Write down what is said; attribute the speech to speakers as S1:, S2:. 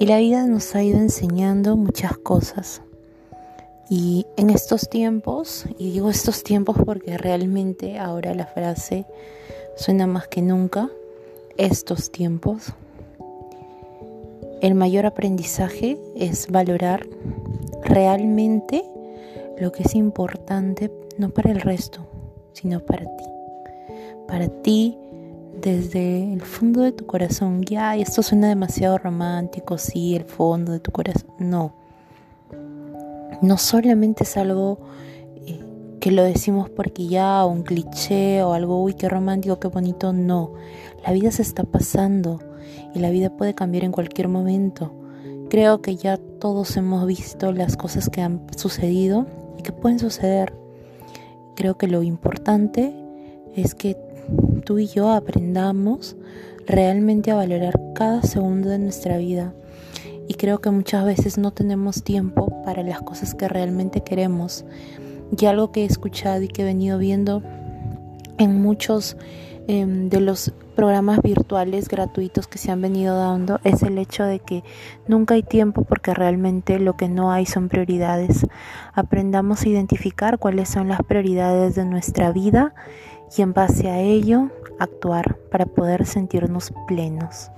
S1: Y la vida nos ha ido enseñando muchas cosas. Y en estos tiempos, y digo estos tiempos porque realmente ahora la frase suena más que nunca, estos tiempos, el mayor aprendizaje es valorar realmente lo que es importante, no para el resto, sino para ti. Para ti desde el fondo de tu corazón. Ya, esto suena demasiado romántico, sí, el fondo de tu corazón. No. No solamente es algo eh, que lo decimos porque ya, o un cliché, o algo, uy, qué romántico, qué bonito. No. La vida se está pasando y la vida puede cambiar en cualquier momento. Creo que ya todos hemos visto las cosas que han sucedido y que pueden suceder. Creo que lo importante es que tú y yo aprendamos realmente a valorar cada segundo de nuestra vida. Y creo que muchas veces no tenemos tiempo para las cosas que realmente queremos. Y algo que he escuchado y que he venido viendo en muchos em, de los programas virtuales gratuitos que se han venido dando es el hecho de que nunca hay tiempo porque realmente lo que no hay son prioridades. Aprendamos a identificar cuáles son las prioridades de nuestra vida y en base a ello actuar para poder sentirnos plenos.